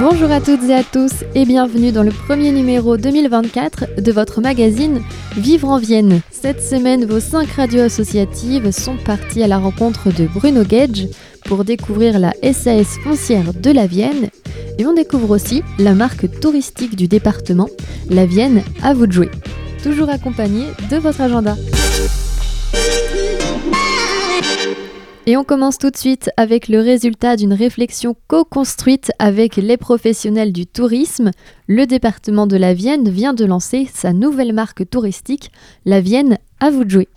Bonjour à toutes et à tous et bienvenue dans le premier numéro 2024 de votre magazine Vivre en Vienne. Cette semaine, vos cinq radios associatives sont parties à la rencontre de Bruno Gage pour découvrir la SAS foncière de la Vienne et on découvre aussi la marque touristique du département, la Vienne à vous de jouer. Toujours accompagné de votre agenda. Et on commence tout de suite avec le résultat d'une réflexion co-construite avec les professionnels du tourisme. Le département de la Vienne vient de lancer sa nouvelle marque touristique, la Vienne à vous de jouer.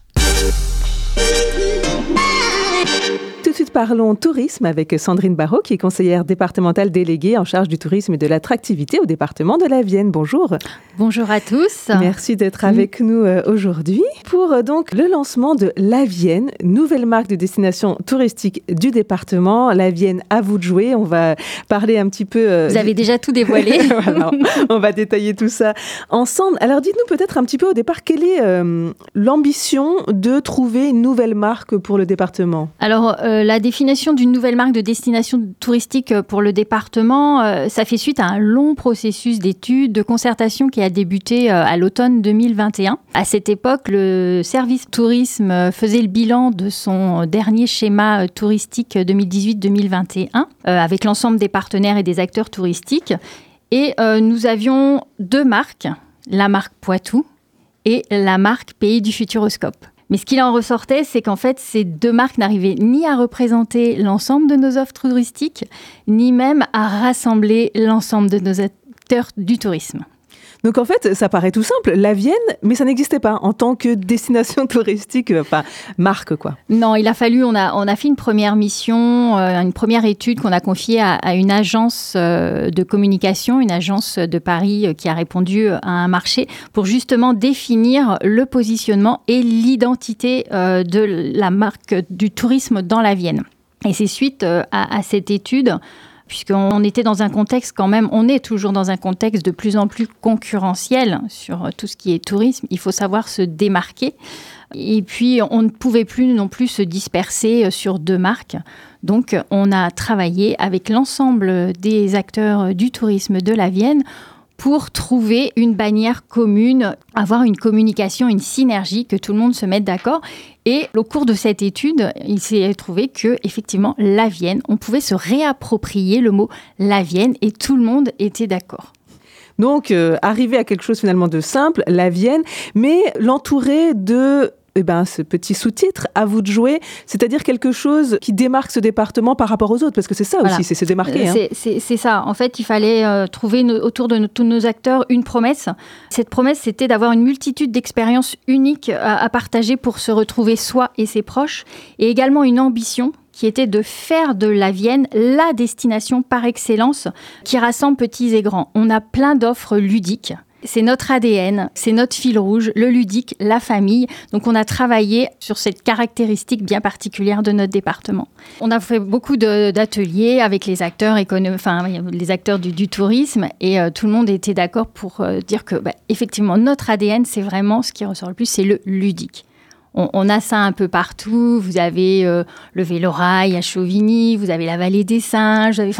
Suite, parlons tourisme avec Sandrine Barrault, qui est conseillère départementale déléguée en charge du tourisme et de l'attractivité au département de la Vienne. Bonjour. Bonjour à tous. Merci d'être avec nous euh, aujourd'hui pour euh, donc le lancement de La Vienne, nouvelle marque de destination touristique du département. La Vienne, à vous de jouer. On va parler un petit peu. euh, Vous avez déjà tout dévoilé. voilà, on va détailler tout ça ensemble. Alors, dites-nous peut-être un petit peu au départ quelle est euh, l'ambition de trouver une nouvelle marque pour le département? Alors, euh, la définition d'une nouvelle marque de destination touristique pour le département, euh, ça fait suite à un long processus d'études, de concertation qui a débuté euh, à l'automne 2021. À cette époque, le service tourisme euh, faisait le bilan de son dernier schéma euh, touristique 2018-2021 euh, avec l'ensemble des partenaires et des acteurs touristiques. Et euh, nous avions deux marques, la marque Poitou et la marque Pays du Futuroscope. Mais ce qu'il en ressortait, c'est qu'en fait, ces deux marques n'arrivaient ni à représenter l'ensemble de nos offres touristiques, ni même à rassembler l'ensemble de nos acteurs du tourisme. Donc en fait, ça paraît tout simple, la Vienne, mais ça n'existait pas en tant que destination touristique, enfin marque quoi. Non, il a fallu, on a, on a fait une première mission, euh, une première étude qu'on a confiée à, une agence euh, de communication, une agence de Paris euh, qui a répondu à un marché pour justement définir le positionnement et l'identité de la marque du tourisme dans la Vienne. Et c'est suite à cette étude puisqu'on était dans un contexte quand même, on est toujours dans un contexte de plus en plus concurrentiel sur tout ce qui est tourisme. Il faut savoir se démarquer. Et puis, on ne pouvait plus non plus se disperser sur deux marques. Donc, on a travaillé avec l'ensemble des acteurs du tourisme de la Vienne pour trouver une bannière commune, avoir une communication, une synergie, que tout le monde se mette d'accord. Et au cours de cette étude, il s'est trouvé que effectivement la Vienne, on pouvait se réapproprier le mot la Vienne et tout le monde était d'accord. Donc euh, arriver à quelque chose finalement de simple, la Vienne, mais l'entourer de eh ben, ce petit sous-titre, à vous de jouer, c'est-à-dire quelque chose qui démarque ce département par rapport aux autres, parce que c'est ça Voilà. aussi, c'est se démarquer. hein. C'est- ça. En fait, il fallait euh, trouver autour de tous nos acteurs une promesse. Cette promesse, c'était d'avoir une multitude d'expériences uniques à, à partager pour se retrouver soi et ses proches, et également une ambition qui était de faire de la Vienne la destination par excellence qui rassemble petits et grands. On a plein d'offres ludiques. C'est notre ADN, c'est notre fil rouge, le ludique, la famille. Donc on a travaillé sur cette caractéristique bien particulière de notre département. On a fait beaucoup d'ateliers avec les acteurs les acteurs du, tourisme et euh, tout le monde était d'accord pour euh, dire que bah, effectivement notre ADN c'est vraiment ce qui ressort le plus, c'est le ludique. On, a ça un peu partout. Vous avez euh, le Vélorail à Chauvigny, vous avez la vallée des singes, vous avez,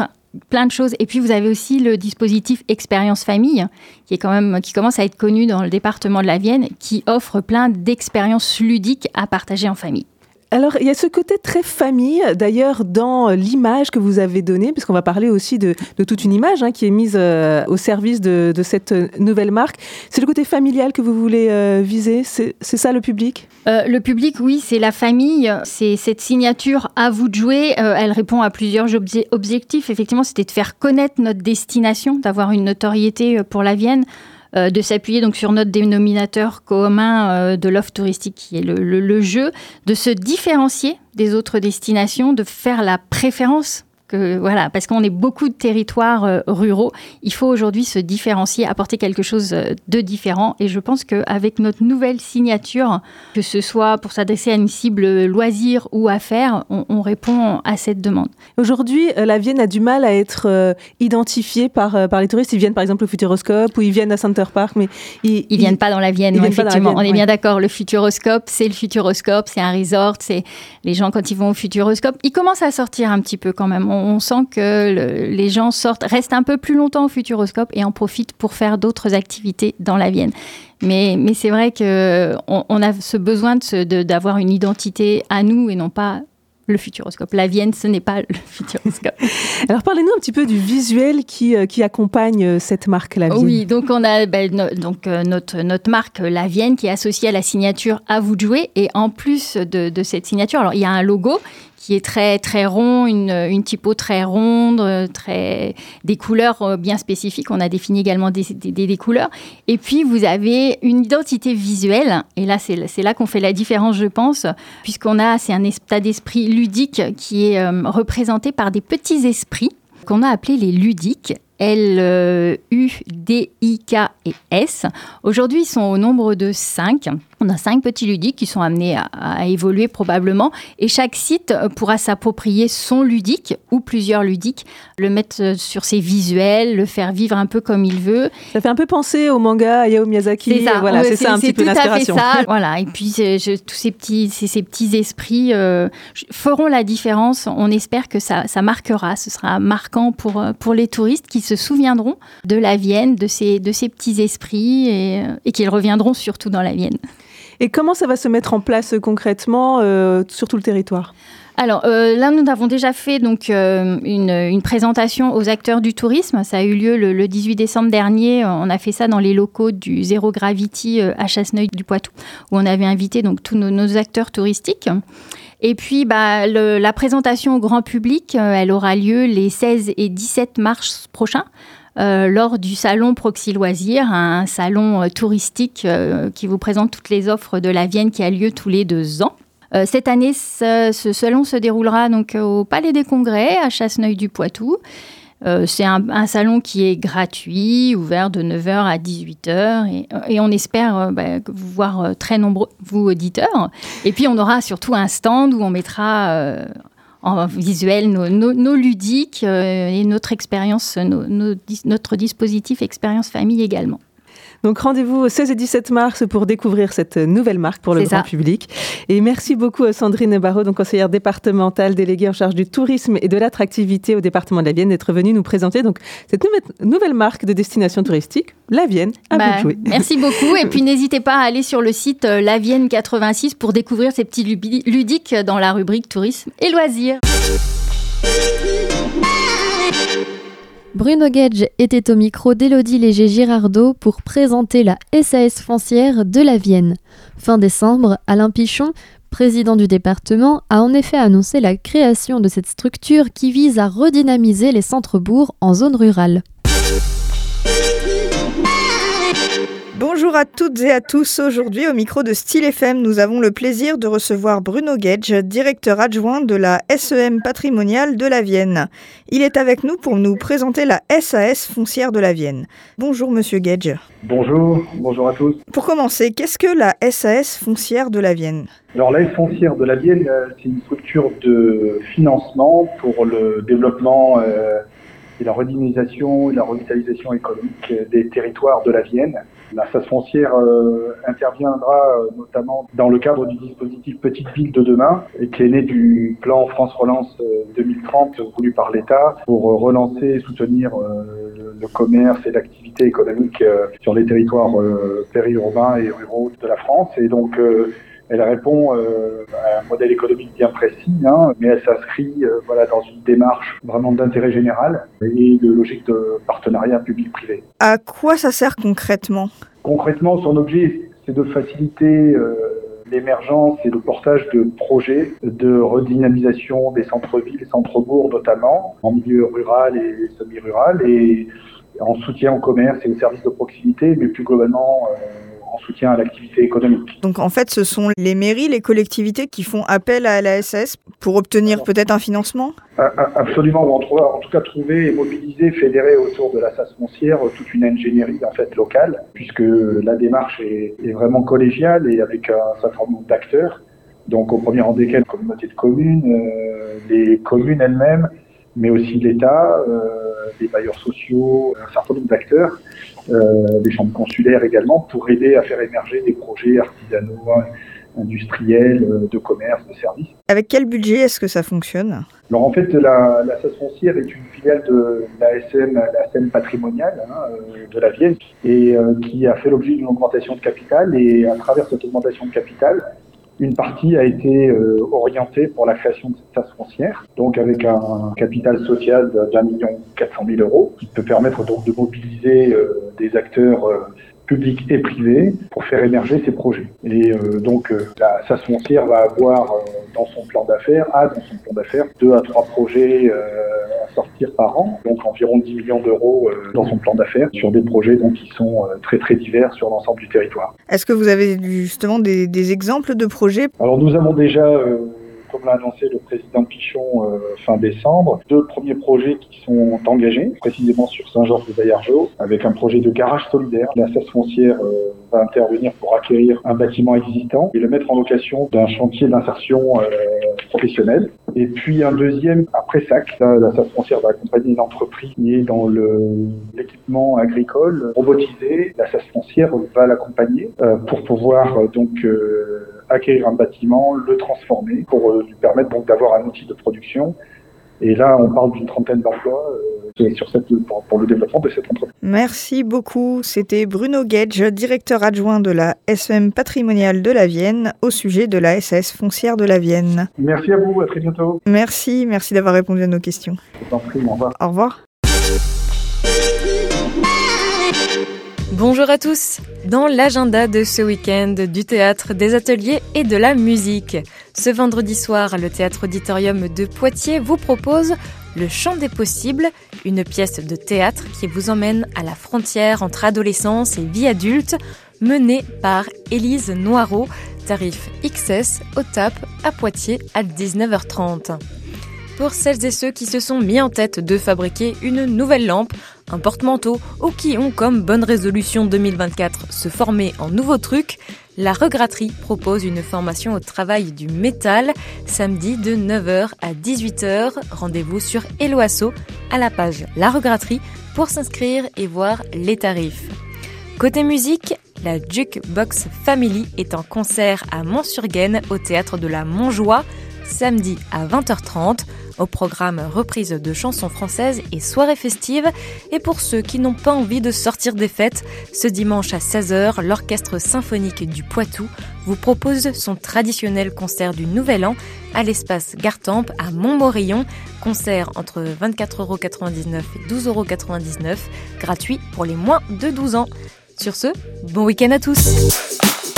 plein de choses. Et puis vous avez aussi le dispositif Expérience Famille, qui est quand même qui commence à être connu dans le département de la Vienne, qui offre plein d'expériences ludiques à partager en famille. Alors, il y a ce côté très famille, d'ailleurs, dans l'image que vous avez donnée, puisqu'on va parler aussi de, toute une image hein, qui est mise euh, au service de, cette nouvelle marque. C'est le côté familial que vous voulez euh, viser C'est ça le public? Euh, le public, oui, c'est la famille. C'est cette signature à vous de jouer. Euh, elle répond à plusieurs obje- objectifs. Effectivement, c'était de faire connaître notre destination, d'avoir une notoriété euh, pour la Vienne, euh, de s'appuyer donc sur notre dénominateur commun euh, de l'offre touristique qui est le, le- le jeu, de se différencier des autres destinations, de faire la préférence que voilà, parce qu'on est beaucoup de territoires euh, ruraux, il faut aujourd'hui se différencier, apporter quelque chose euh, de différent. Et je pense qu'avec notre nouvelle signature, que ce soit pour s'adresser à une cible loisir ou affaires, on, on répond à cette demande. Aujourd'hui, la Vienne a du mal à être identifiée par, par les touristes. Ils viennent par exemple au Futuroscope ou ils viennent à Center Park, mais ils, ils viennent pas dans la Vienne. effectivement, on est bien d'accord. Le Futuroscope, c'est le Futuroscope, c'est un resort, c'est les gens quand ils vont au Futuroscope, ils commencent à sortir un petit peu quand même. On, sent que les gens sortent, restent un peu plus longtemps au Futuroscope et en profitent pour faire d'autres activités dans la Vienne. Mais, mais c'est vrai qu'on on a ce besoin d'avoir une identité à nous et non pas le futuroscope. La Vienne, ce n'est pas le futuroscope. Alors parlez-nous un petit peu du visuel qui, euh, qui accompagne euh, cette marque La Vienne. Oui, donc on a ben, donc, euh, notre, notre marque La Vienne qui est associée à la signature À vous de jouer. Et en plus de, de cette signature, alors il y a un logo qui est très très rond, une, une typo très ronde, très des couleurs euh, bien spécifiques. On a défini également des, des, couleurs. Et puis vous avez une identité visuelle. Et là c'est là qu'on fait la différence, je pense, puisqu'on a c'est un état d'esprit ludique qui est euh, représenté par des petits esprits qu'on a appelés les ludiques. L-U-D-I-K et S. Aujourd'hui, ils sont au nombre de 5. On a cinq petits ludiques qui sont amenés à, évoluer probablement et chaque site pourra s'approprier son ludique ou plusieurs ludiques, le mettre sur ses visuels, le faire vivre un peu comme il veut. Ça fait un peu penser au manga Hayao Miyazaki. C'est ça, voilà, c'est ça un petit peu l'inspiration. Voilà, et puis tous ces petits, ces, petits esprits euh, feront la différence. On espère que ça, ça marquera, ce sera marquant pour, pour les touristes qui se souviendront de la Vienne, de ces, de ces petits esprits et, et qu'ils reviendront surtout dans la Vienne. Et comment ça va se mettre en place euh, concrètement euh, sur tout le territoire? Alors euh, là, nous avons déjà fait donc une, présentation aux acteurs du tourisme. Ça a eu lieu le, 18 décembre dernier. On a fait ça dans les locaux du Zero Gravity à Chasseneuil du Poitou, où on avait invité donc tous nos, acteurs touristiques. Et puis, bah, la présentation au grand public, elle aura lieu les 16 et 17 mars prochains. Euh, lors du salon Proxy Loisirs, un salon euh, touristique euh, qui vous présente toutes les offres de la Vienne qui a lieu tous les deux ans. cette année, ce, salon se déroulera donc au Palais des Congrès à Chasseneuil-du-Poitou. c'est un, salon qui est gratuit, ouvert de 9h à 18h et, on espère bah, vous voir très nombreux, vous auditeurs. Et puis on aura surtout un stand où on mettra en visuel nos, ludiques euh, et notre expérience, notre dispositif expérience famille également. Donc rendez-vous au 16 et 17 mars pour découvrir cette nouvelle marque pour le grand public. Et merci beaucoup à Sandrine Barraud, donc conseillère départementale déléguée en charge du tourisme et de l'attractivité au département de la Vienne, d'être venue nous présenter donc cette nouvelle, marque de destination touristique, la Vienne. À bah, Merci beaucoup. Et puis n'hésitez pas à aller sur le site euh, La Vienne 86 pour découvrir ces petits ludiques dans la rubrique tourisme et loisirs. Bruno Gage était au micro d'Élodie Léger-Girardot pour présenter la SAS foncière de la Vienne. Fin décembre, Alain Pichon, président du département, a en effet annoncé la création de cette structure qui vise à redynamiser les centres-bourgs en zone rurale. Bonjour à toutes et à tous. Aujourd'hui, au micro de Style FM, nous avons le plaisir de recevoir Bruno Gage, directeur adjoint de la SEM patrimoniale de la Vienne. Il est avec nous pour nous présenter la SAS foncière de la Vienne. Bonjour, monsieur Gage. Bonjour, bonjour à tous. Pour commencer, qu'est-ce que la SAS foncière de la Vienne? Alors, la SAS foncière de la Vienne, euh, c'est une structure de financement pour le développement euh, et la redynamisation et la revitalisation économique des territoires de la Vienne. La phase foncière euh, interviendra euh, notamment dans le cadre du dispositif Petite Ville de demain, qui est né du plan France Relance 2030 euh, voulu par l'État pour relancer et soutenir le commerce et l'activité économique sur les territoires périurbains et ruraux de la France. Et donc elle répond euh, à un modèle économique bien précis, hein, mais elle s'inscrit euh, voilà, dans une démarche vraiment d'intérêt général et de logique de partenariat public-privé. À quoi ça sert concrètement? Concrètement, son objet, c'est de faciliter euh, l'émergence et le portage de projets de redynamisation des centres-villes centres-bourgs notamment, en milieu rural et semi-rural, et en soutien au commerce et aux services de proximité, mais plus globalement en soutien à l'activité économique. Donc en fait, ce sont les mairies, les collectivités qui font appel à la SS pour obtenir peut-être un financement? Absolument, ou en, tout cas trouver et mobiliser, fédérer autour de la SAS foncière toute une ingénierie en fait locale, puisque la démarche est, vraiment collégiale et avec un certain nombre d'acteurs. Donc au premier rang desquels la communauté de communes, euh, les communes elles-mêmes, mais aussi l'État, euh, les bailleurs sociaux, un certain nombre d'acteurs, euh, des chambres consulaires également, pour aider à faire émerger des projets artisanaux, industriels, euh, de commerce, de services. Avec quel budget est-ce que ça fonctionne? Alors en fait, la, la foncière est une filiale de la SM, la SM patrimoniale hein, euh, de la Vienne, et euh, qui a fait l'objet d'une augmentation de capital. Et à travers cette augmentation de capital, une partie a été orientée pour la création de cette taxe foncière, donc avec un capital social d'un million quatre cent mille euros, qui peut permettre donc de mobiliser des acteurs public et privé pour faire émerger ces projets. Et euh, donc euh, la SAS foncière va avoir euh, dans son plan d'affaires, a dans son plan d'affaires, deux à trois projets à sortir par an, donc environ 10 millions d'euros dans son plan d'affaires sur des projets donc, qui sont très très divers sur l'ensemble du territoire. Est-ce que vous avez justement des, des exemples de projets? Alors nous avons déjà comme l'a annoncé le président Pichon euh, fin décembre, deux premiers projets qui sont engagés, précisément sur Saint-Georges de Bayargeau, avec un projet de garage solidaire. La SAS foncière euh, va intervenir pour acquérir un bâtiment existant et le mettre en location d'un chantier d'insertion euh, professionnelle. Et puis un deuxième après SAC, la SAS foncière va accompagner une entreprise qui est dans l'équipement agricole robotisé. La SAS foncière va l'accompagner pour pouvoir donc acquérir un bâtiment, le transformer pour euh, lui permettre donc d'avoir un outil de production. Et là, on parle d'une trentaine d'emplois euh, sur cette, pour, le développement de cette entreprise. Merci beaucoup. C'était Bruno Gage, directeur adjoint de la SEM patrimoniale de la Vienne, au sujet de la SS foncière de la Vienne. Merci à vous, à très bientôt. Merci, merci d'avoir répondu à nos questions. Je prie, au revoir. Au revoir. Bonjour à tous Dans l'agenda de ce week-end, du théâtre, des ateliers et de la musique. Ce vendredi soir, le théâtre auditorium de Poitiers vous propose Le Chant des possibles, une pièce de théâtre qui vous emmène à la frontière entre adolescence et vie adulte, menée par Élise Noireau, tarif XS au TAP à Poitiers à 19h30 pour celles et ceux qui se sont mis en tête de fabriquer une nouvelle lampe, un porte-manteau ou qui ont comme bonne résolution 2024 se former en nouveaux trucs, la regratterie propose une formation au travail du métal samedi de 9h à 18h. Rendez-vous sur Eloasso à la page La Regratterie pour s'inscrire et voir les tarifs. Côté musique, la Jukebox Family est en concert à Mont-sur-Gaine au théâtre de la Montjoie samedi à 20h30 au programme reprise de chansons françaises et soirées festives. Et pour ceux qui n'ont pas envie de sortir des fêtes, ce dimanche à 16h, l'Orchestre symphonique du Poitou vous propose son traditionnel concert du Nouvel An à l'espace Gartempe à Montmorillon. Concert entre 24,99€ et 12,99€, gratuit pour les moins de 12 ans. Sur ce, bon week-end à tous